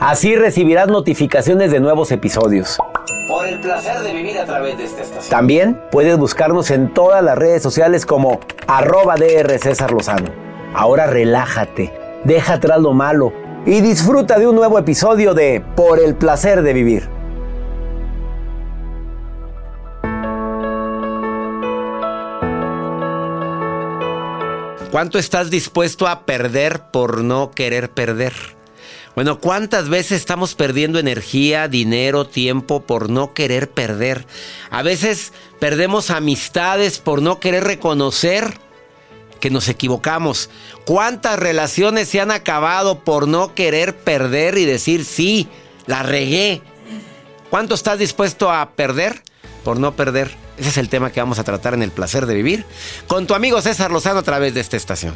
Así recibirás notificaciones de nuevos episodios. Por el placer de vivir a través de esta estación. También puedes buscarnos en todas las redes sociales como arroba DR César Lozano. Ahora relájate, deja atrás lo malo y disfruta de un nuevo episodio de Por el placer de vivir. ¿Cuánto estás dispuesto a perder por no querer perder? Bueno, ¿cuántas veces estamos perdiendo energía, dinero, tiempo por no querer perder? A veces perdemos amistades por no querer reconocer que nos equivocamos. ¿Cuántas relaciones se han acabado por no querer perder y decir, sí, la regué? ¿Cuánto estás dispuesto a perder por no perder? Ese es el tema que vamos a tratar en el placer de vivir con tu amigo César Lozano a través de esta estación.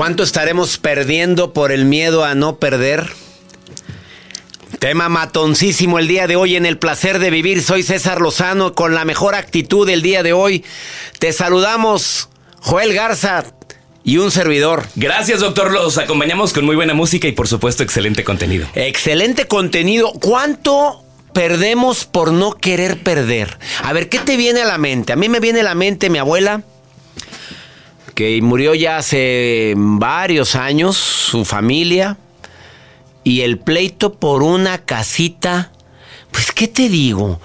¿Cuánto estaremos perdiendo por el miedo a no perder? Tema matoncísimo el día de hoy en el placer de vivir. Soy César Lozano con la mejor actitud del día de hoy. Te saludamos, Joel Garza y un servidor. Gracias, doctor. Los acompañamos con muy buena música y, por supuesto, excelente contenido. Excelente contenido. ¿Cuánto perdemos por no querer perder? A ver, ¿qué te viene a la mente? A mí me viene a la mente mi abuela, que murió ya hace varios años, su familia, y el pleito por una casita. Pues, ¿qué te digo?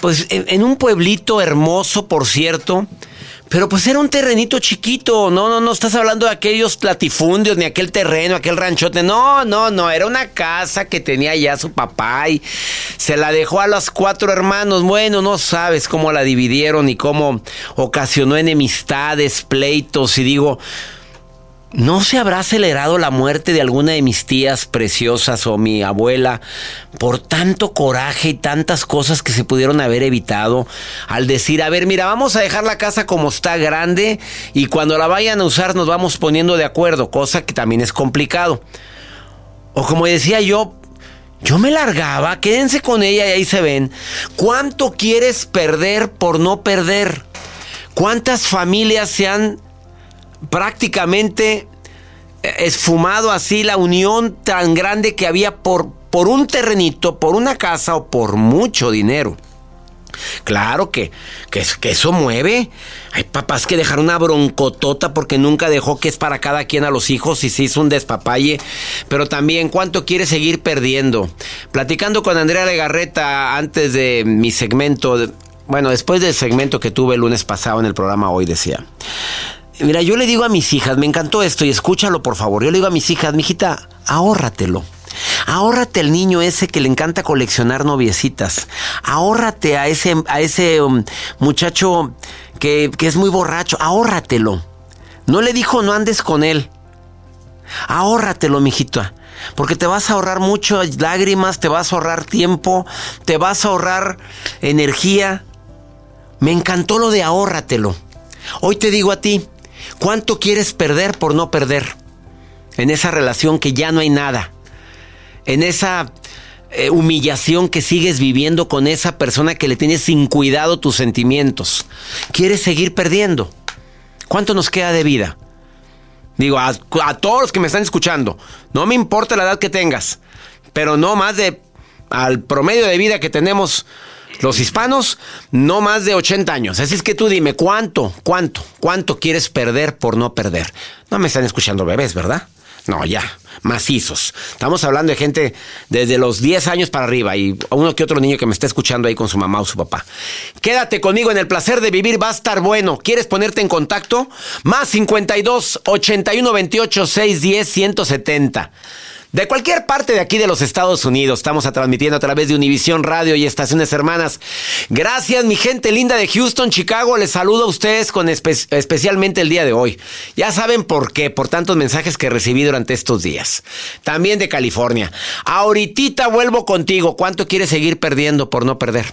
Pues en, en un pueblito hermoso, por cierto. Pero pues era un terrenito chiquito, no, no, no estás hablando de aquellos latifundios, ni aquel terreno, aquel ranchote, no, no, no, era una casa que tenía ya su papá y se la dejó a los cuatro hermanos, bueno, no sabes cómo la dividieron y cómo ocasionó enemistades, pleitos. Y digo, ¿No se habrá acelerado la muerte de alguna de mis tías preciosas o mi abuela por tanto coraje y tantas cosas que se pudieron haber evitado al decir, a ver, mira, vamos a dejar la casa como está grande y cuando la vayan a usar nos vamos poniendo de acuerdo, cosa que también es complicado. O como decía yo, yo me largaba, quédense con ella y ahí se ven. ¿Cuánto quieres perder por no perder? ¿Cuántas familias se han prácticamente esfumado así la unión tan grande que había por por un terrenito, por una casa o por mucho dinero. Claro que, que, que, eso mueve. Hay papás que dejaron una broncotota porque nunca dejó que es para cada quien a los hijos y se hizo un despapalle. Pero también, ¿cuánto quiere seguir perdiendo? Platicando con Andrea Legarreta antes de mi segmento, bueno, después del segmento que tuve el lunes pasado en el programa hoy, decía. Mira, yo le digo a mis hijas, me encantó esto y escúchalo por favor. Yo le digo a mis hijas, mijita, ahórratelo. Ahórrate el niño ese que le encanta coleccionar noviecitas. Ahórrate a ese, a ese um, muchacho que, que es muy borracho. Ahórratelo. No le dijo no andes con él. Ahórratelo, mijito. Porque te vas a ahorrar muchas lágrimas, te vas a ahorrar tiempo, te vas a ahorrar energía. Me encantó lo de ahórratelo. Hoy te digo a ti, ¿cuánto quieres perder por no perder? En esa relación que ya no hay nada en esa eh, humillación que sigues viviendo con esa persona que le tienes sin cuidado tus sentimientos. ¿Quieres seguir perdiendo? ¿Cuánto nos queda de vida? Digo, a, a, todos los que me están escuchando, no me importa la edad que tengas, pero no más de, al promedio de vida que tenemos los hispanos, no más de 80 años. Así es que tú dime, ¿cuánto, cuánto, cuánto quieres perder por no perder? No me están escuchando bebés, ¿verdad? No, ya macizos. Estamos hablando de gente desde los 10 años para arriba y uno que otro niño que me está escuchando ahí con su mamá o su papá. Quédate conmigo en el placer de vivir, va a estar bueno. ¿Quieres ponerte en contacto? Más 52 81 28 610 170. De cualquier parte de aquí de los Estados Unidos, estamos transmitiendo a través de Univisión Radio y Estaciones Hermanas. Gracias, mi gente linda de Houston, Chicago. Les saludo a ustedes con especialmente el día de hoy. Ya saben por qué, por tantos mensajes que recibí durante estos días. También de California. Ahorita vuelvo contigo. ¿Cuánto quieres seguir perdiendo por no perder?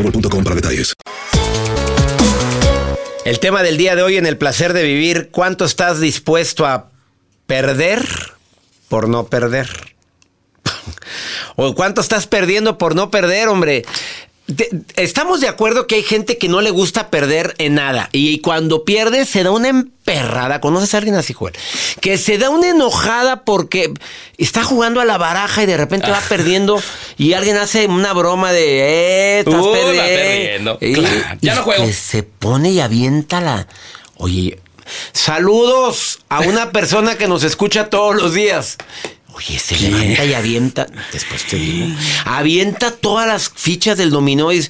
El tema del día de hoy en el placer de vivir, ¿cuánto estás dispuesto a perder por no perder? ¿O cuánto estás perdiendo por no perder, hombre? De- estamos de acuerdo que hay gente que no le gusta perder en nada. Y cuando pierde se da una emperrada. ¿Conoces a alguien así, Joel? Que se da una enojada porque está jugando a la baraja y de repente va perdiendo y alguien hace una broma de, eh, estás va perdiendo. Y- Claro, ya no juego. que se pone y avienta la... Oye, saludos a una persona que nos escucha todos los días. Oye, se levanta y avienta. Después te digo. Avienta todas las fichas del dominó y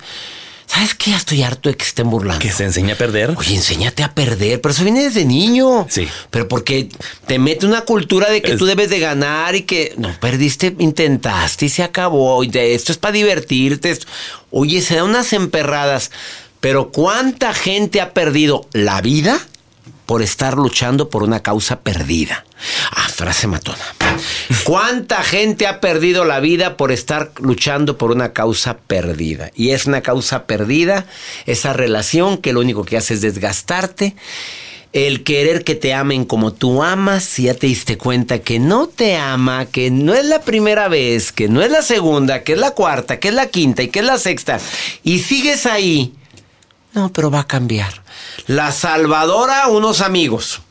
¿Sabes qué? Ya estoy harto de que estén burlando. Que se enseña a perder. Oye, enséñate a perder, pero eso viene desde niño. Sí. Pero porque te mete una cultura de que Es- tú debes de ganar y que no perdiste, intentaste y se acabó. Esto es para divertirte. Oye, se da unas emperradas. Pero ¿cuánta gente ha perdido la vida por estar luchando por una causa perdida? Ah, frase matona. ¿Cuánta gente ha perdido la vida por estar luchando por una causa perdida? Y es una causa perdida, esa relación que lo único que hace es desgastarte. El querer que te amen como tú amas, si ya te diste cuenta que no te ama, que no es la primera vez, que no es la segunda, que es la cuarta, que es la quinta y que es la sexta, y sigues ahí. No, pero va a cambiar. La salvadora, unos amigos.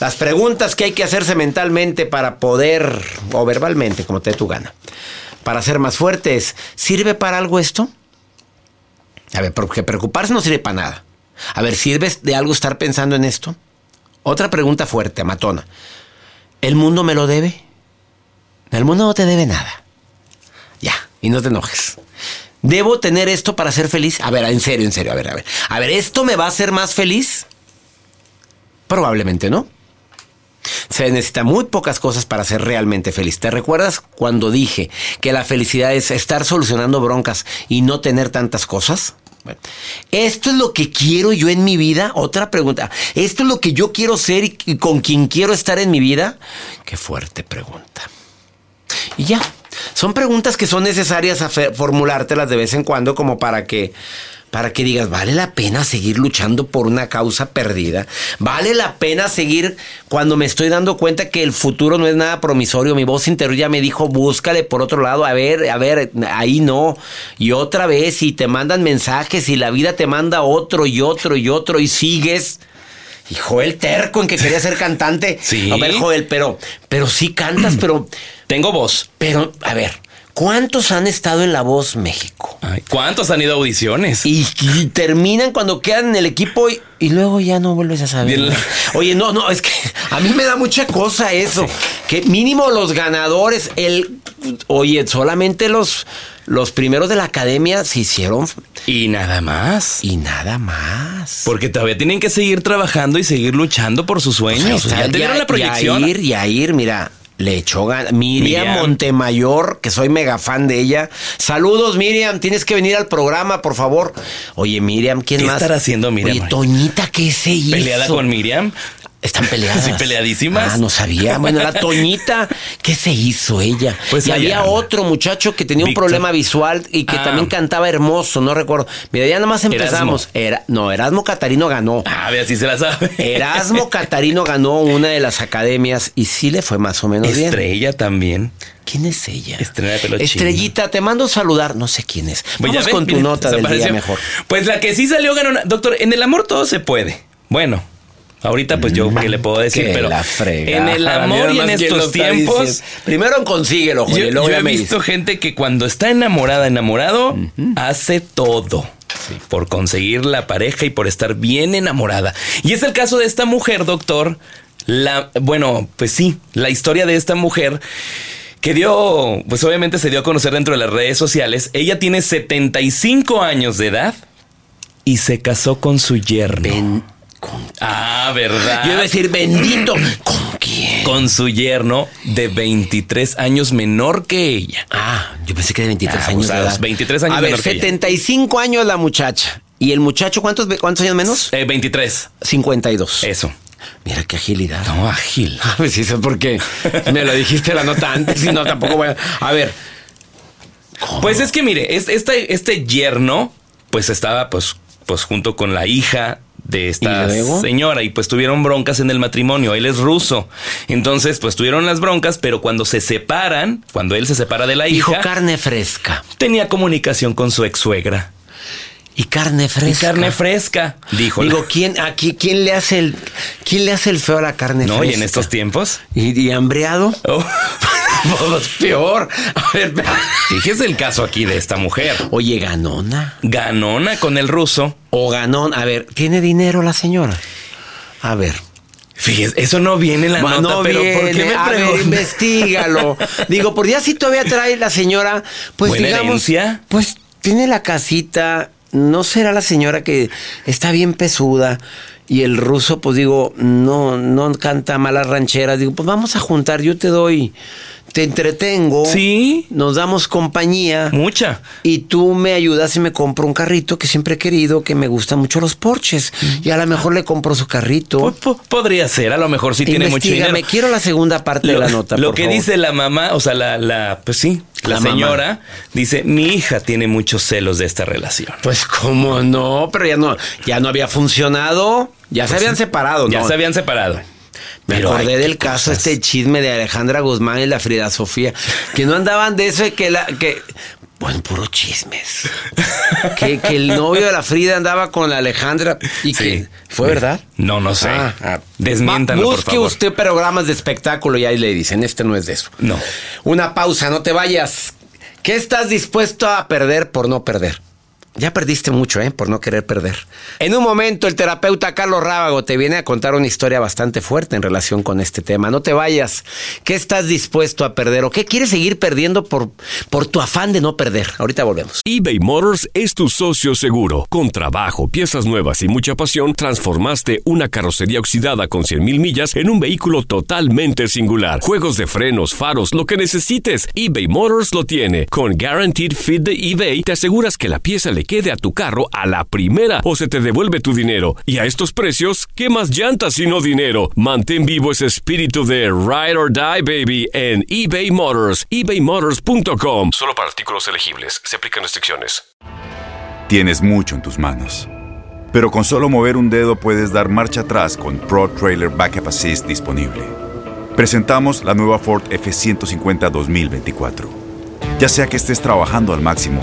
Las preguntas que hay que hacerse mentalmente para poder, o verbalmente, como te dé tu gana, para ser más fuertes, ¿sirve para algo esto? A ver, porque preocuparse no sirve para nada. A ver, ¿sirve de algo estar pensando en esto? Otra pregunta fuerte, matona. ¿El mundo me lo debe? El mundo no te debe nada. Ya, y no te enojes. ¿Debo tener esto para ser feliz? A ver, en serio, en serio, a ver, a ver. A ver, ¿esto me va a hacer más feliz? Probablemente no. Se necesita muy pocas cosas para ser realmente feliz. ¿Te recuerdas cuando dije que la felicidad es estar solucionando broncas y no tener tantas cosas? ¿Esto es lo que quiero yo en mi vida? Otra pregunta. ¿Esto es lo que yo quiero ser y, y con quien quiero estar en mi vida? Qué fuerte pregunta. Y ya. Son preguntas que son necesarias a formulártelas de vez en cuando como para que para que digas, vale la pena seguir luchando por una causa perdida. Vale la pena seguir cuando me estoy dando cuenta que el futuro no es nada promisorio. Mi voz interior ya me dijo, búscale por otro lado. A ver, a ver, ahí no. Y otra vez, y te mandan mensajes y la vida te manda otro y otro y otro y sigues. Y Joel terco en que quería ser cantante. Sí. A ver, Joel, pero, pero sí cantas, pero, Tengo voz. pero, a ver, ¿cuántos han estado en La Voz México? Ay, ¿Cuántos han ido a audiciones? Y, y terminan cuando quedan en el equipo y, y luego ya no vuelves a saber. Oye, no, no, es que a mí me da mucha cosa eso. Que mínimo los ganadores, el, oye, solamente los, los primeros de la academia se hicieron Y nada más. y nada más. Porque todavía tienen que seguir trabajando y seguir luchando por sus sueños. O sea, ya te dieron la proyección. Yair, Yair, mira, le echó ganas. Miriam, Miriam. Montemayor, que soy mega fan de ella. Saludos, Miriam. Tienes que venir al programa, por favor. Oye, Miriam, ¿quién ¿Qué más? estará haciendo Miriam Oye? Toñita, ¿qué se hizo? Peleada con Miriam. Están peleadas. Sí, peleadísimas. Ah, no sabía. Bueno, la Toñita, ¿qué se hizo ella? Pues y había otro muchacho que tenía un problema visual y que Ah. también cantaba hermoso, no recuerdo. Mira, ya nada más empezamos. Era, no, Erasmo Catarino ganó. A ver, así se la sabe. Erasmo Catarino ganó una de las academias y sí le fue más o menos bien. Estrella también. ¿Quién es ella? Chino. Estrellita, te mando saludar. No sé quién es. Pues Vamos ven, con tu nota del día mejor. Pues la que sí salió ganona. Doctor, en el amor todo se puede. Bueno. Ahorita pues yo qué le puedo decir, Que pero la en el amor y en estos tiempos diciendo. Primero consíguelo, yo, Joel, y luego yo he visto gente que cuando está enamorada, enamorado, hace todo por conseguir la pareja y por estar bien enamorada. Y es el caso de esta mujer, doctor. La, bueno, pues sí, la historia de esta mujer que dio, pues obviamente se dio a conocer dentro de las redes sociales. Ella tiene 75 años de edad y se casó con su yerno. Ven, con- Ah, ¿verdad? Yo iba a decir bendito. ¿Con quién? Con su yerno de 23 años menor que ella. Ah, yo pensé que de 23 Ah, años. a de los edad. 23 años A ver, que ella. 75 años la muchacha. ¿Y el muchacho cuántos, cuántos años menos? Eh, 23. 52. Eso. Mira qué agilidad. No, ágil. A ver si sé por qué. Me lo dijiste la nota antes y no tampoco voy a. A ver. Pues es que mire, es- este, este yerno, pues estaba pues, pues junto con la hija de esta señora y pues tuvieron broncas en el matrimonio. Él es ruso. Entonces, pues tuvieron las broncas, pero cuando se separan, cuando él se separa de la Dijo hija, carne fresca. tenía comunicación con su ex suegra. Y carne Y fresca. carne fresca, dijo. Digo, ¿quién, aquí, ¿quién le hace el quién le hace el feo a la carne no, fresca? y en estos tiempos. ¿Y, y hambreado? Oh, Pues peor. A ver, fíjese el caso aquí de esta mujer. Oye, ganona. Ganona con el ruso. O ganón. A ver, ¿tiene dinero la señora? A ver. Fíjese, eso no viene en la Ma, nota, no pero ¿por qué me A ver, investigalo. Digo, por ya si todavía trae la señora, pues ¿Buena digamos, herencia? pues tiene la casita ¿no será la señora que está bien pesuda? Y el ruso, pues digo, no, no canta malas rancheras. Digo, pues vamos a juntar, yo te doy, te entretengo. Sí. Nos damos compañía. Mucha. Y tú me ayudas y me compro un carrito que siempre he querido, que me gustan mucho los Porches. Y a lo mejor le compro su carrito. Po- po- podría ser, a lo mejor sí tiene mucho dinero. quiero la segunda parte de la nota. Lo por que favor. dice la mamá, o sea, la, la pues sí, la, La mamá. señora, dice, mi hija tiene muchos celos de esta relación. Pues cómo no, pero ya no, ya no había funcionado. Ya se habían separado, Ya ¿no? se habían separado. Me Pero acordé del caso, cosas. este chisme de Alejandra Guzmán y la Frida Sofía, que no andaban de eso de que la, que, bueno, puro chismes. que, que el novio de la Frida andaba con la Alejandra y Sí. que, ¿fue verdad? No, no sé. Ah, ah. Por Busque favor. usted programas de espectáculo y ahí le dicen, este no es de eso. No. Una pausa, no te vayas. ¿Qué estás dispuesto a perder por no perder? Ya perdiste mucho, ¿eh? Por no querer perder. En un momento, el terapeuta Carlos Rábago te viene a contar una historia bastante fuerte en relación con este tema. No te vayas. ¿Qué estás dispuesto a perder o qué quieres seguir perdiendo por, por tu afán de no perder? Ahorita volvemos. eBay Motors es tu socio seguro. Con trabajo, piezas nuevas y mucha pasión, transformaste una carrocería oxidada con 100.000 millas en un vehículo totalmente singular. Juegos de frenos, faros, lo que necesites, eBay Motors lo tiene. Con Guaranteed Fit de eBay, te aseguras que la pieza le quede a tu carro a la primera o se te devuelve tu dinero. Y a estos precios, ¿qué más llantas sino dinero? Mantén vivo ese espíritu de Ride or Die, baby, en eBay Motors. ebaymotors.com. Solo para artículos elegibles. Se aplican restricciones. Tienes mucho en tus manos. Pero con solo mover un dedo puedes dar marcha atrás con Pro Trailer Backup Assist disponible. Presentamos la nueva Ford F150 2024. Ya sea que estés trabajando al máximo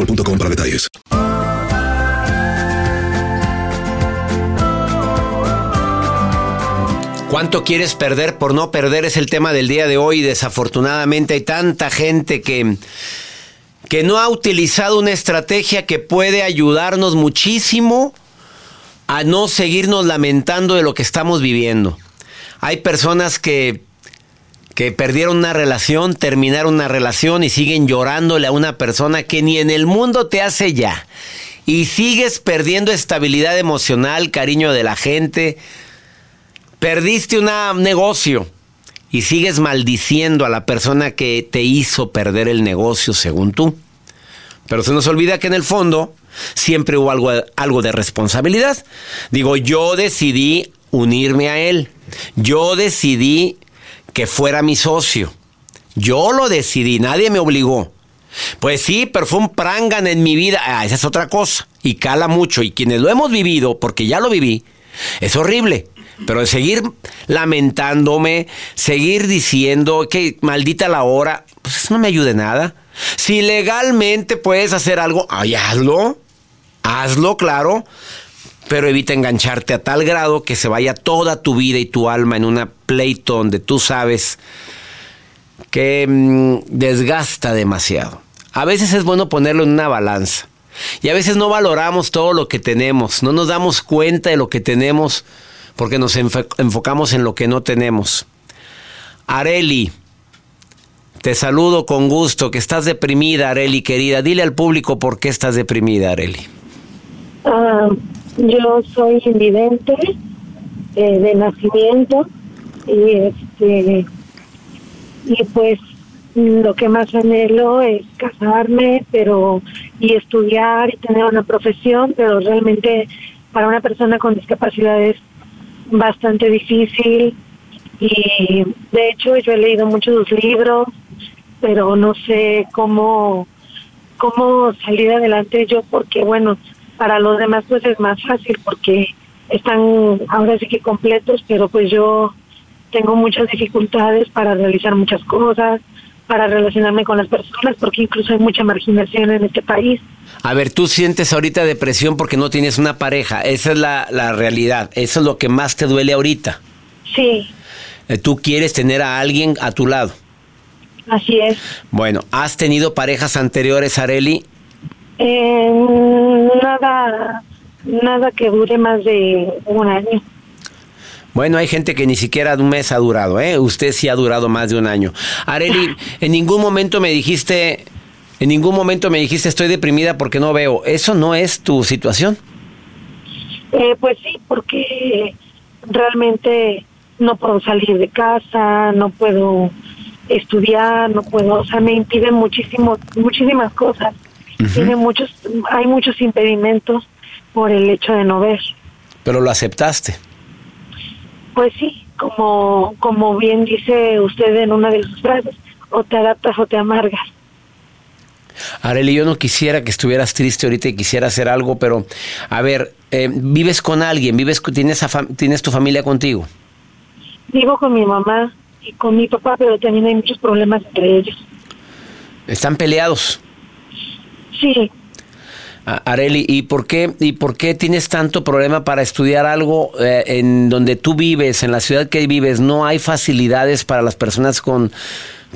boostmobile.com para detalles. ¿Cuánto quieres perder por no perder? Es el tema del día de hoy. Desafortunadamente hay tanta gente que, que no ha utilizado una estrategia que puede ayudarnos muchísimo a no seguirnos lamentando de lo que estamos viviendo. Hay personas que, que perdieron una relación, terminaron una relación y siguen llorándole a una persona que ni en el mundo te hace ya. Y sigues perdiendo estabilidad emocional, cariño de la gente. Perdiste un negocio y sigues maldiciendo a la persona que te hizo perder el negocio según tú. Pero se nos olvida que en el fondo siempre hubo algo, algo de responsabilidad. Digo, yo decidí unirme a él. Yo decidí que fuera mi socio. Yo lo decidí, nadie me obligó. Pues sí, pero fue un prangan en mi vida. Ah, esa es otra cosa. Y cala mucho. Y quienes lo hemos vivido, porque ya lo viví, es horrible. Pero seguir lamentándome, seguir diciendo que maldita la hora, pues eso no me ayude nada. Si legalmente puedes hacer algo, ay, hazlo. Hazlo, claro. Pero evita engancharte a tal grado que se vaya toda tu vida y tu alma en una pleito donde tú sabes que mm, desgasta demasiado. A veces es bueno ponerlo en una balanza. Y a veces no valoramos todo lo que tenemos, no nos damos cuenta de lo que tenemos porque nos enfo- enfocamos en lo que no tenemos. Areli, Te saludo con gusto, que estás deprimida, Areli, querida. Dile al público por qué estás deprimida, Areli. Ah, yo soy invidente eh, de nacimiento y este y pues lo que más anhelo es casarme, pero y estudiar y tener una profesión, pero realmente para una persona con discapacidad es bastante difícil. Y de hecho yo he leído muchos libros, pero no sé cómo cómo salir adelante yo porque bueno, para los demás pues es más fácil porque están ahora sí que completos, pero pues yo tengo muchas dificultades para realizar muchas cosas, para relacionarme con las personas, porque incluso hay mucha marginación en este país. A ver, tú sientes ahorita depresión porque no tienes una pareja. Esa es la, la realidad. Eso es lo que más te duele ahorita. Sí, Eh, Tú quieres tener a alguien a tu lado. así es. Bueno, ¿has tenido parejas anteriores, Areli? Eh, nada, nada que dure más de un año. Bueno, hay gente que ni siquiera un mes ha durado, ¿eh? Usted sí ha durado más de un año. Areli, en ningún momento me dijiste, en ningún momento me dijiste estoy deprimida porque no veo. ¿Eso no es tu situación? Eh, pues sí, porque realmente no puedo salir de casa, no puedo estudiar, no puedo, o sea, me impiden muchísimo, muchísimas cosas. Tiene muchos, hay muchos impedimentos por el hecho de no ver. Pero lo aceptaste. Pues sí, como, como bien dice usted en una de sus frases, o te adaptas o te amargas. Areli, yo no quisiera que estuvieras triste ahorita y quisiera hacer algo, pero a ver, eh, vives con alguien, vives, tienes, a tienes tu familia contigo. Vivo con mi mamá y con mi papá, pero también hay muchos problemas entre ellos. Están peleados. Sí, Areli, ¿y por qué y por qué tienes tanto problema para estudiar algo eh, en donde tú vives, en la ciudad que vives? No hay facilidades para las personas con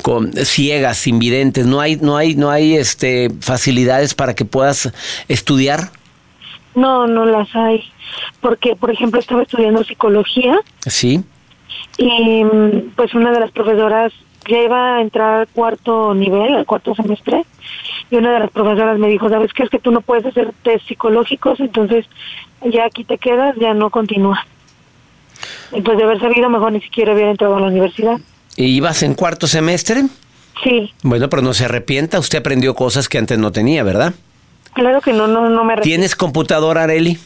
con ciegas, invidentes. No hay no hay no hay este facilidades para que puedas estudiar. no, no las hay. Porque, por ejemplo, estaba estudiando psicología Sí. y mm, pues una de las profesoras ya iba a entrar al cuarto nivel, al cuarto semestre, y una de las profesoras me dijo, ¿sabes qué? Es que tú no puedes hacer test psicológicos, entonces ya aquí te quedas, ya no continúa. Entonces, de haber sabido, mejor ni siquiera hubiera entrado a la universidad. ¿Y ibas en cuarto semestre? Sí, Bueno, pero no se arrepienta. Usted aprendió cosas que antes no tenía, ¿verdad? claro que no, no, no me arrepiento. ¿Tienes computadora, Areli?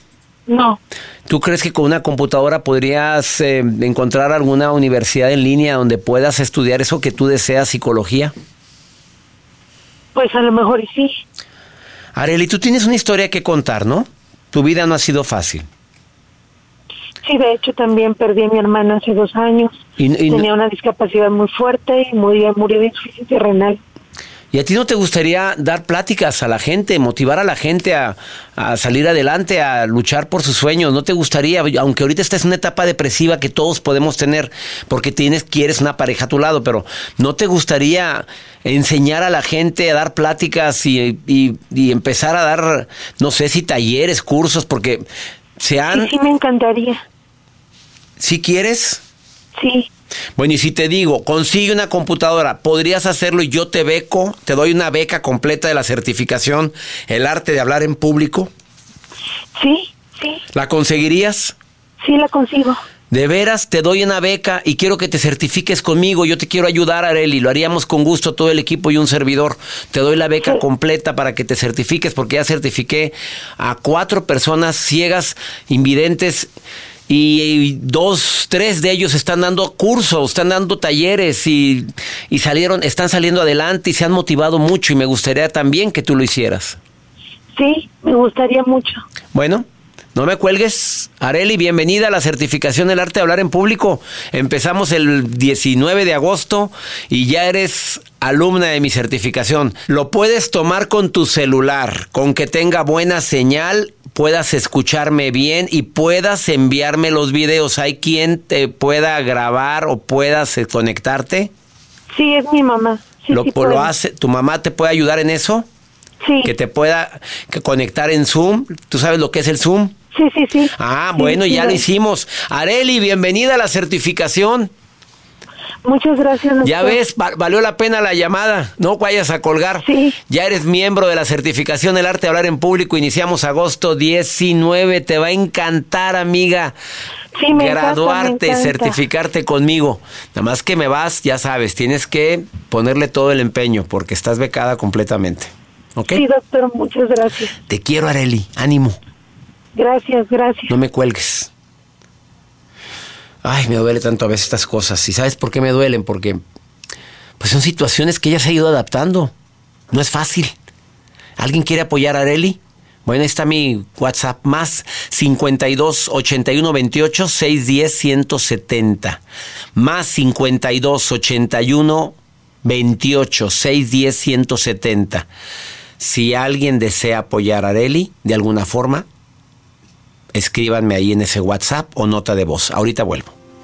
No, ¿Tú crees que con una computadora podrías eh, encontrar alguna universidad en línea donde puedas estudiar eso que tú deseas, psicología? Pues a lo mejor y sí. Areli, tú tienes una historia que contar, ¿no? Tu vida no ha sido fácil. Sí, de hecho también perdí a mi hermana hace dos años. Y- y no- Tenía una discapacidad muy fuerte y murió, murió de insuficiencia renal. ¿Y a ti no te gustaría dar pláticas a la gente, motivar a la gente a, a salir adelante, a luchar por sus sueños? ¿No te gustaría, aunque ahorita estás en una etapa depresiva que todos podemos tener porque tienes, quieres una pareja a tu lado, pero ¿no te gustaría enseñar a la gente a dar pláticas y, y- y empezar a dar, no sé si talleres, cursos, porque se han... Y sí me encantaría. Si quieres... Sí, Bueno, y si te digo, consigue una computadora, podrías hacerlo y yo te beco, te doy una beca completa de la certificación, el arte de hablar en público. sí, sí, ¿La conseguirías? sí la consigo. De veras, te doy una beca y quiero que te certifiques conmigo. Yo te quiero ayudar, Areli. Lo haríamos con gusto todo el equipo y un servidor. Te doy la beca Sí. completa para que te certifiques porque ya certifiqué a cuatro personas ciegas, invidentes y, dos, tres de ellos están dando cursos, están dando talleres y, y salieron, están saliendo adelante y se han motivado mucho y me gustaría también que tú lo hicieras. Sí, me gustaría mucho. Bueno, no me cuelgues. Areli, bienvenida a la certificación del arte de hablar en público. Empezamos el 19 de agosto y ya eres alumna de mi certificación. Lo puedes tomar con tu celular, con que tenga buena señal, puedas escucharme bien y puedas enviarme los videos. ¿Hay quien te pueda grabar o puedas conectarte? Sí, es mi mamá. Sí, lo, sí lo hace, ¿Tu mamá te puede ayudar en eso? Sí, Que te pueda que conectar en Zoom. ¿Tú sabes lo que es el Zoom? Sí, sí, sí. Ah, bueno, sí, ya lo hicimos. Areli, bienvenida a la certificación. Muchas gracias. doctor. Ya ves, va- valió la pena la llamada. No vayas a colgar. Sí. Ya eres miembro de la certificación del arte de hablar en público. Iniciamos agosto 19. Te va a encantar, amiga. Sí, me encanta, graduarte me encanta. certificarte conmigo. Nada más que me vas, ya sabes, tienes que ponerle todo el empeño porque estás becada completamente. ¿Ok? Sí, doctor, muchas gracias. Te quiero, Areli. Ánimo. Gracias, gracias. No me cuelgues. Ay, me duele tanto a veces estas cosas. ¿Y sabes por qué me duelen? Porque pues son situaciones que ella se ha ido adaptando. No es fácil. ¿Alguien quiere apoyar a Areli? Bueno, ahí está mi WhatsApp más 52 81 28 610 170. Más 52 81 28 610 170. Si alguien desea apoyar a Areli de alguna forma, escríbanme ahí en ese WhatsApp o nota de voz. Ahorita vuelvo.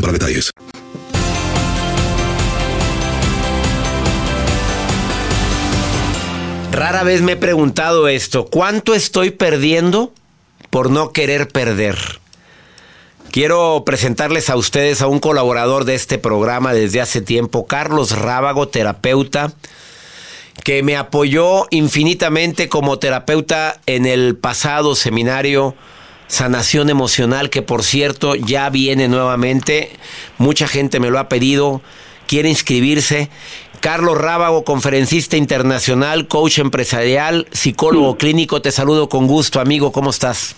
para detalles. Rara vez me he preguntado esto. ¿Cuánto estoy perdiendo por no querer perder? Quiero presentarles a ustedes a un colaborador de este programa desde hace tiempo, Carlos Rábago, terapeuta, que me apoyó infinitamente como terapeuta en el pasado seminario Sanación Emocional, que por cierto ya viene nuevamente. Mucha gente me lo ha pedido, quiere inscribirse. Carlos Rábago, conferencista internacional, coach empresarial, psicólogo clínico, te saludo con gusto, amigo, ¿cómo estás?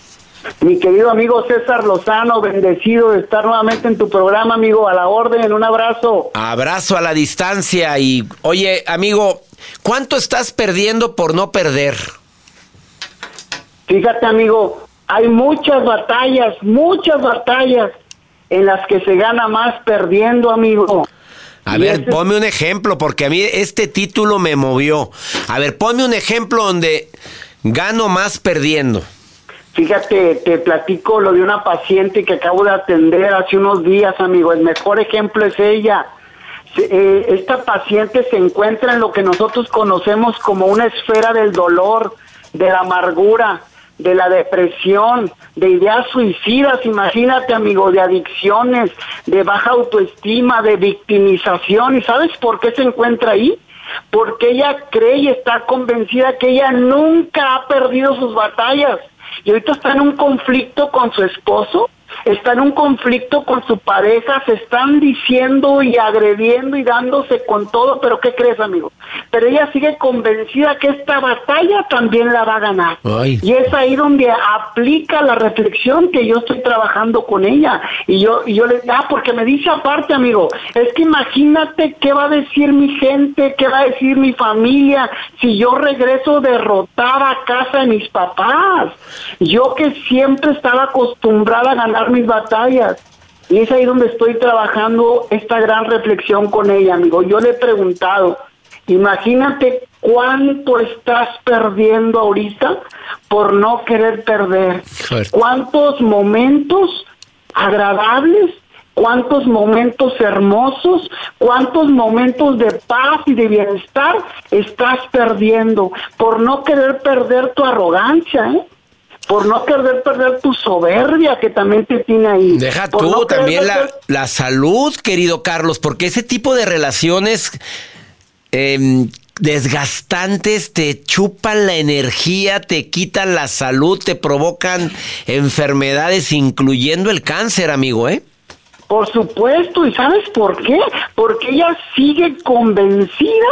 Mi querido amigo César Lozano, bendecido de estar nuevamente en tu programa, amigo, a la orden, un abrazo. Abrazo a la distancia y, oye, amigo, ¿cuánto estás perdiendo por no perder? Fíjate, amigo, hay muchas batallas, muchas batallas en las que se gana más perdiendo, amigo. A ver, ese- ponme un ejemplo, porque a mí este título me movió. A ver, ponme un ejemplo donde gano más perdiendo. Fíjate, te platico lo de una paciente que acabo de atender hace unos días, amigo. El mejor ejemplo es ella. Eh, esta paciente se encuentra en lo que nosotros conocemos como una esfera del dolor, de la amargura, de la depresión, de ideas suicidas, imagínate, amigo, de adicciones, de baja autoestima, de victimización. ¿Y sabes por qué se encuentra ahí? Porque ella cree y está convencida que ella nunca ha perdido sus batallas. Y ahorita está en un conflicto con su esposo está en un conflicto con su pareja, se están diciendo y agrediendo y dándose con todo, pero ¿qué crees, amigo? Pero ella sigue convencida que esta batalla también la va a ganar. Ay. Y es ahí donde aplica la reflexión que yo estoy trabajando con ella. Y yo, y yo le ah, porque me dice aparte, amigo, es que imagínate qué va a decir mi gente, qué va a decir mi familia si yo regreso derrotada a casa de mis papás. Yo que siempre estaba acostumbrada a ganar mis batallas. Y es ahí donde estoy trabajando esta gran reflexión con ella, amigo. Yo le he preguntado, imagínate cuánto estás perdiendo ahorita por no querer perder. ¿Cuántos momentos agradables? ¿Cuántos momentos hermosos? ¿Cuántos momentos de paz y de bienestar estás perdiendo por no querer perder tu arrogancia, ¿eh? Por no querer perder tu soberbia que también te tiene ahí. Deja Por tú no también la, la salud, querido Carlos, porque ese tipo de relaciones em, desgastantes te chupan la energía, te quitan la salud, te provocan enfermedades, incluyendo el cáncer, amigo, ¿eh? Por supuesto, ¿y sabes por qué? Porque ella sigue convencida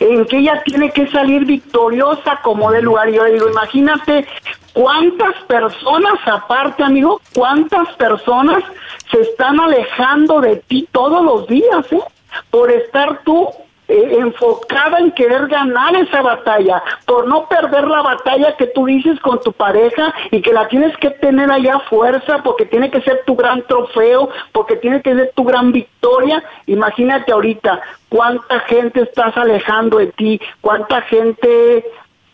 en que ella tiene que salir victoriosa como de lugar. Y yo le digo, imagínate cuántas personas, aparte, amigo, cuántas personas se están alejando de ti todos los días, ¿eh? Por estar tú eh, enfocada en querer ganar esa batalla, por no perder la batalla que tú dices con tu pareja y que la tienes que tener allá fuerza porque tiene que ser tu gran trofeo, porque tiene que ser tu gran victoria. Imagínate ahorita cuánta gente estás alejando de ti, cuánta gente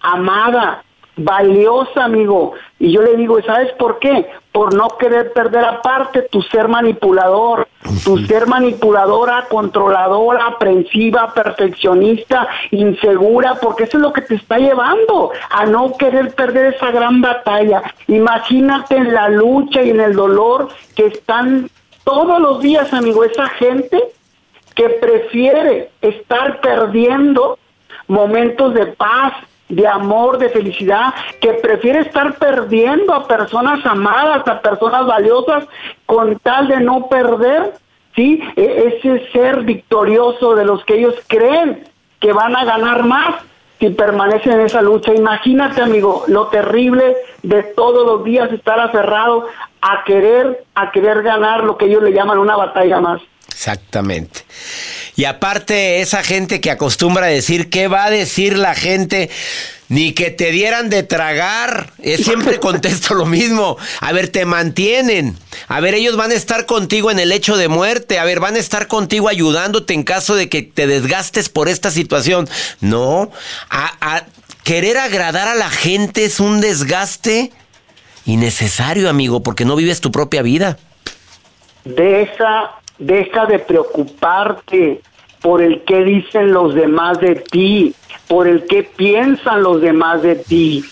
amada, valiosa, amigo. Y yo le digo, ¿sabes por qué? Por no querer perder aparte tu ser manipulador, tu ser manipuladora, controladora, aprensiva, perfeccionista, insegura, porque eso es lo que te está llevando a no querer perder esa gran batalla. Imagínate en la lucha y en el dolor que están todos los días, amigo, esa gente que prefiere estar perdiendo momentos de paz, de amor, de felicidad, que prefiere estar perdiendo a personas amadas, a personas valiosas, con tal de no perder, ¿sí? E- Ese ser victorioso de los que ellos creen que van a ganar más si permanecen en esa lucha. Imagínate, amigo, lo terrible de todos los días estar aferrado a querer, a querer ganar lo que ellos le llaman una batalla más. Exactamente. Y aparte, esa gente que acostumbra a decir, ¿qué va a decir la gente? Ni que te dieran de tragar. Eh, siempre contesto lo mismo. A ver, te mantienen. A ver, ellos van a estar contigo en el hecho de muerte. A ver, van a estar contigo ayudándote en caso de que te desgastes por esta situación. No. A, a- querer agradar a la gente es un desgaste innecesario, amigo, porque no vives tu propia vida. Deja, deja de preocuparte por el que dicen los demás de ti, por el que piensan los demás de ti.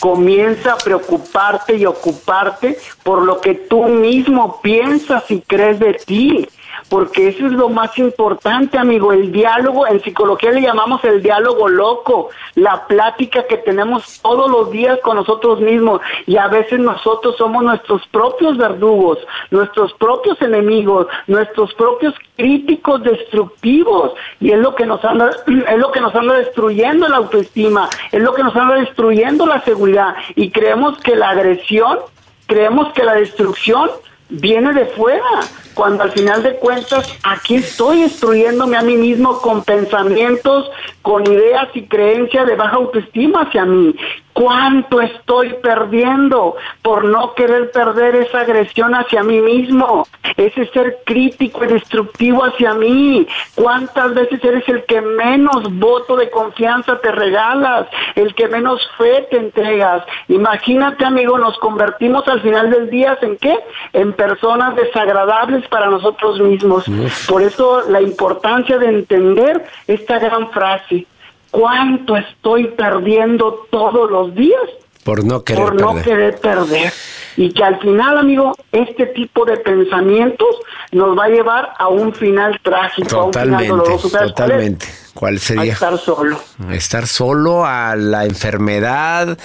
Comienza a preocuparte y ocuparte por lo que tú mismo piensas y crees de ti. Porque eso es lo más importante, amigo, el diálogo, en psicología le llamamos el diálogo loco, la plática que tenemos todos los días con nosotros mismos y a veces nosotros somos nuestros propios verdugos, nuestros propios enemigos, nuestros propios críticos destructivos y es lo que nos anda es lo que nos anda destruyendo la autoestima, es lo que nos anda destruyendo la seguridad y creemos que la agresión, creemos que la destrucción viene de fuera, cuando al final de cuentas aquí estoy destruyéndome a mí mismo con pensamientos, con ideas y creencias de baja autoestima hacia mí. ¿Cuánto estoy perdiendo por no querer perder esa agresión hacia mí mismo? Ese ser crítico y destructivo hacia mí. ¿Cuántas veces eres el que menos voto de confianza te regalas? El que menos fe te entregas. Imagínate, amigo, nos convertimos al final del día en qué? En personas desagradables para nosotros mismos. Por eso la importancia de entender esta gran frase. ¿Cuánto estoy perdiendo todos los días? Por no querer por no perder. querer perder. Y que al final, amigo, este tipo de pensamientos nos va a llevar a un final trágico, a un final Totalmente, doloroso. Totalmente. ¿Cuál A sería? estar solo. Estar solo, a la enfermedad,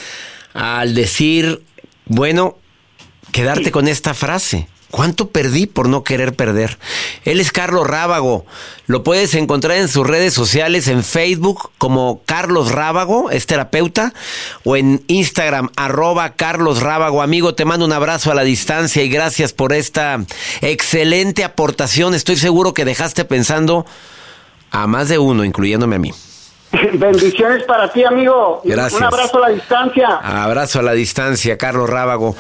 al decir, bueno, quedarte con esta frase. ¿Cuánto perdí por no querer perder? Él es Carlos Rábago. Lo puedes encontrar en sus redes sociales, en Facebook como Carlos Rábago, es terapeuta, o en Instagram, arroba Carlos Rábago. Amigo, te mando un abrazo a la distancia y gracias por esta excelente aportación. Estoy seguro que dejaste pensando a más de uno, incluyéndome a mí. Bendiciones para ti, amigo. Gracias. Un abrazo a la distancia. Abrazo a la distancia, Carlos Rábago.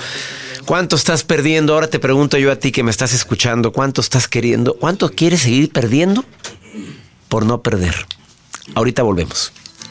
¿Cuánto estás perdiendo? Ahora te pregunto yo a ti que me estás escuchando, ¿cuánto estás queriendo? ¿Cuánto quieres seguir perdiendo por no perder? Ahorita volvemos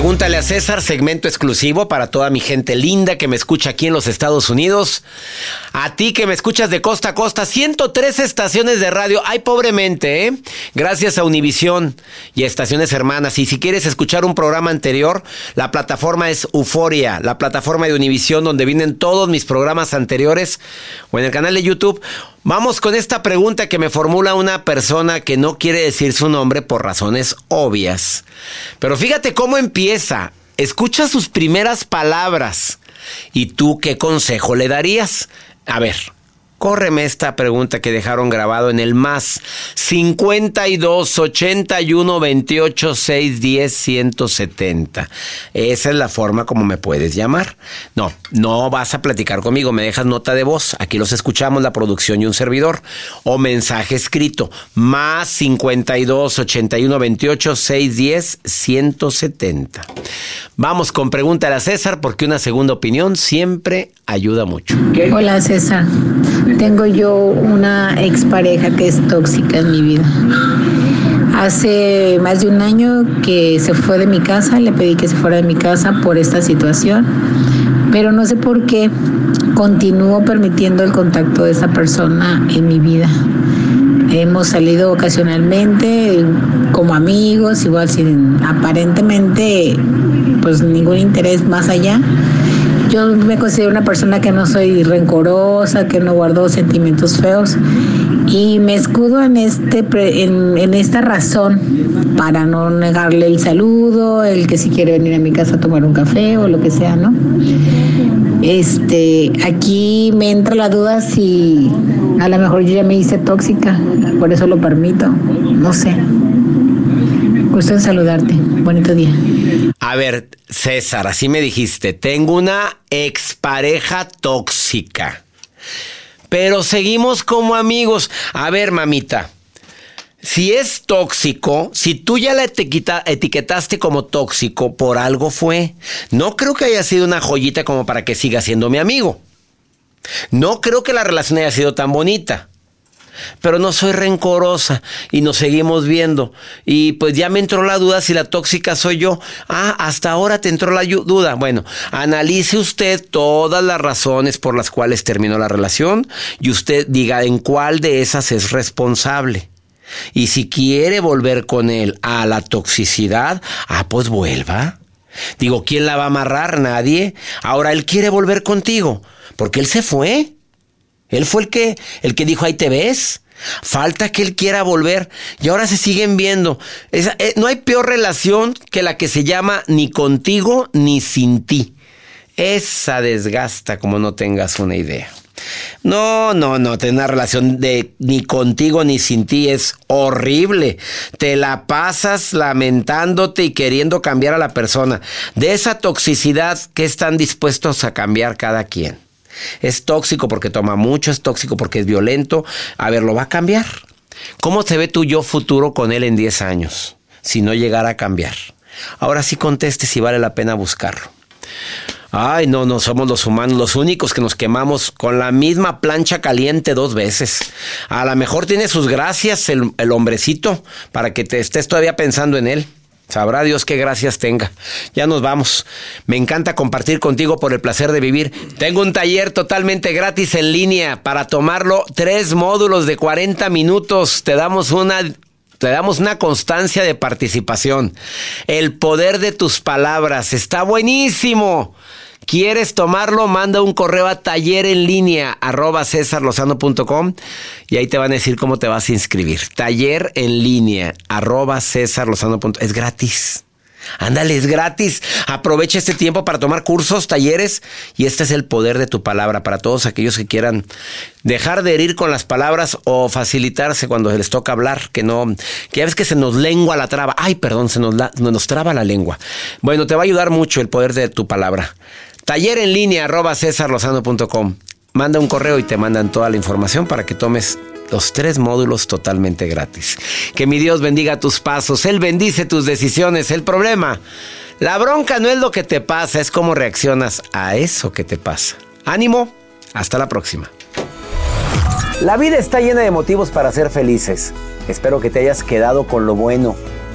Pregúntale a César, segmento exclusivo para toda mi gente linda que me escucha aquí en los Estados Unidos. A ti que me escuchas de costa a costa, 103 estaciones de radio. Ay, pobremente, ¿eh? Gracias a Univisión y a estaciones hermanas. Y si quieres escuchar un programa anterior, la plataforma es Euforia, la plataforma de Univisión donde vienen todos mis programas anteriores o en el canal de YouTube. Vamos con esta pregunta que me formula una persona que no quiere decir su nombre por razones obvias. Pero fíjate cómo empieza. Escucha sus primeras palabras. ¿Y tú qué consejo le darías? A ver, córreme esta pregunta que dejaron grabado en el más 52 81 28 6 10 170. Esa es la forma como me puedes llamar. No, no vas a platicar conmigo, me dejas nota de voz. Aquí los escuchamos, la producción y un servidor. O mensaje escrito, más 52 81 28 6 10 170. Vamos con pregúntale a César porque una segunda opinión siempre ayuda mucho. Hola César, tengo yo una expareja que es tóxica en mi vida. Hace más de un año que se fue de mi casa, le pedí que se fuera de mi casa por esta situación, pero no sé por qué continúo permitiendo el contacto de esa persona en mi vida. Hemos salido ocasionalmente como amigos, igual sin aparentemente pues ningún interés más allá. Yo me considero una persona que no soy rencorosa, que no guardo sentimientos feos y me escudo en este en, en esta razón para no negarle el saludo, el que si quiere venir a mi casa a tomar un café o lo que sea, ¿no? Este, aquí me entra la duda si a lo mejor yo ya me hice tóxica, por eso lo permito, no sé. Gusto en saludarte. Bonito día. A ver, César, así me dijiste, tengo una expareja tóxica. pero seguimos como amigos. A ver, mamita. Si es tóxico, si tú ya la etiqueta- etiquetaste como tóxico, por algo fue. No creo que haya sido una joyita como para que siga siendo mi amigo. No creo que la relación haya sido tan bonita. Pero no soy rencorosa y nos seguimos viendo. Y pues ya me entró la duda si la tóxica soy yo. Ah, hasta ahora te entró la duda. Bueno, analice usted todas las razones por las cuales terminó la relación y usted diga en cuál de esas es responsable. Y si quiere volver con él a la toxicidad, ah, pues vuelva. Digo, ¿quién la va a amarrar? Nadie. Ahora él quiere volver contigo, porque él se fue. Él fue el que, el que dijo, ahí te ves. Falta que él quiera volver. Y ahora se siguen viendo. Eh, no hay peor relación que la que se llama ni contigo ni sin ti. Esa desgasta como no tengas una idea. No, no, no, tener una relación de ni contigo ni sin ti es horrible. Te la pasas lamentándote y queriendo cambiar a la persona. De esa toxicidad que están dispuestos a cambiar cada quien. Es tóxico porque toma mucho, es tóxico porque es violento. A ver, lo va a cambiar. ¿Cómo se ve tu yo futuro con él en 10 años? Si no llegara a cambiar. Ahora sí conteste si vale la pena buscarlo. Ay, no, no somos los humanos los únicos que nos quemamos con la misma plancha caliente dos veces. A lo mejor tiene sus gracias el, el hombrecito para que te estés todavía pensando en él. Sabrá Dios qué gracias tenga. Ya nos vamos. Me encanta compartir contigo por el placer de vivir. Tengo un taller totalmente gratis en línea para tomarlo. Tres módulos de 40 minutos. Te damos una te damos una constancia de participación. El poder de tus palabras está buenísimo. ¿Quieres tomarlo? Manda un correo a taller en línea arroba cesarlozano.com y ahí te van a decir cómo te vas a inscribir. Taller en línea arroba. Es gratis. Ándale, es gratis. Aprovecha este tiempo para tomar cursos, talleres y este es el poder de tu palabra para todos aquellos que quieran dejar de herir con las palabras o facilitarse cuando les toca hablar, que no, que ya ves que se nos lengua la traba. Ay, perdón, se nos, la- nos traba la lengua. Bueno, te va a ayudar mucho el poder de tu palabra. Taller en línea arroba cesarlozano.com. Manda un correo y te mandan toda la información para que tomes los tres módulos totalmente gratis. Que mi Dios bendiga tus pasos, Él bendice tus decisiones. El problema, la bronca no es lo que te pasa, es cómo reaccionas a eso que te pasa. Ánimo, hasta la próxima. La vida está llena de motivos para ser felices. Espero que te hayas quedado con lo bueno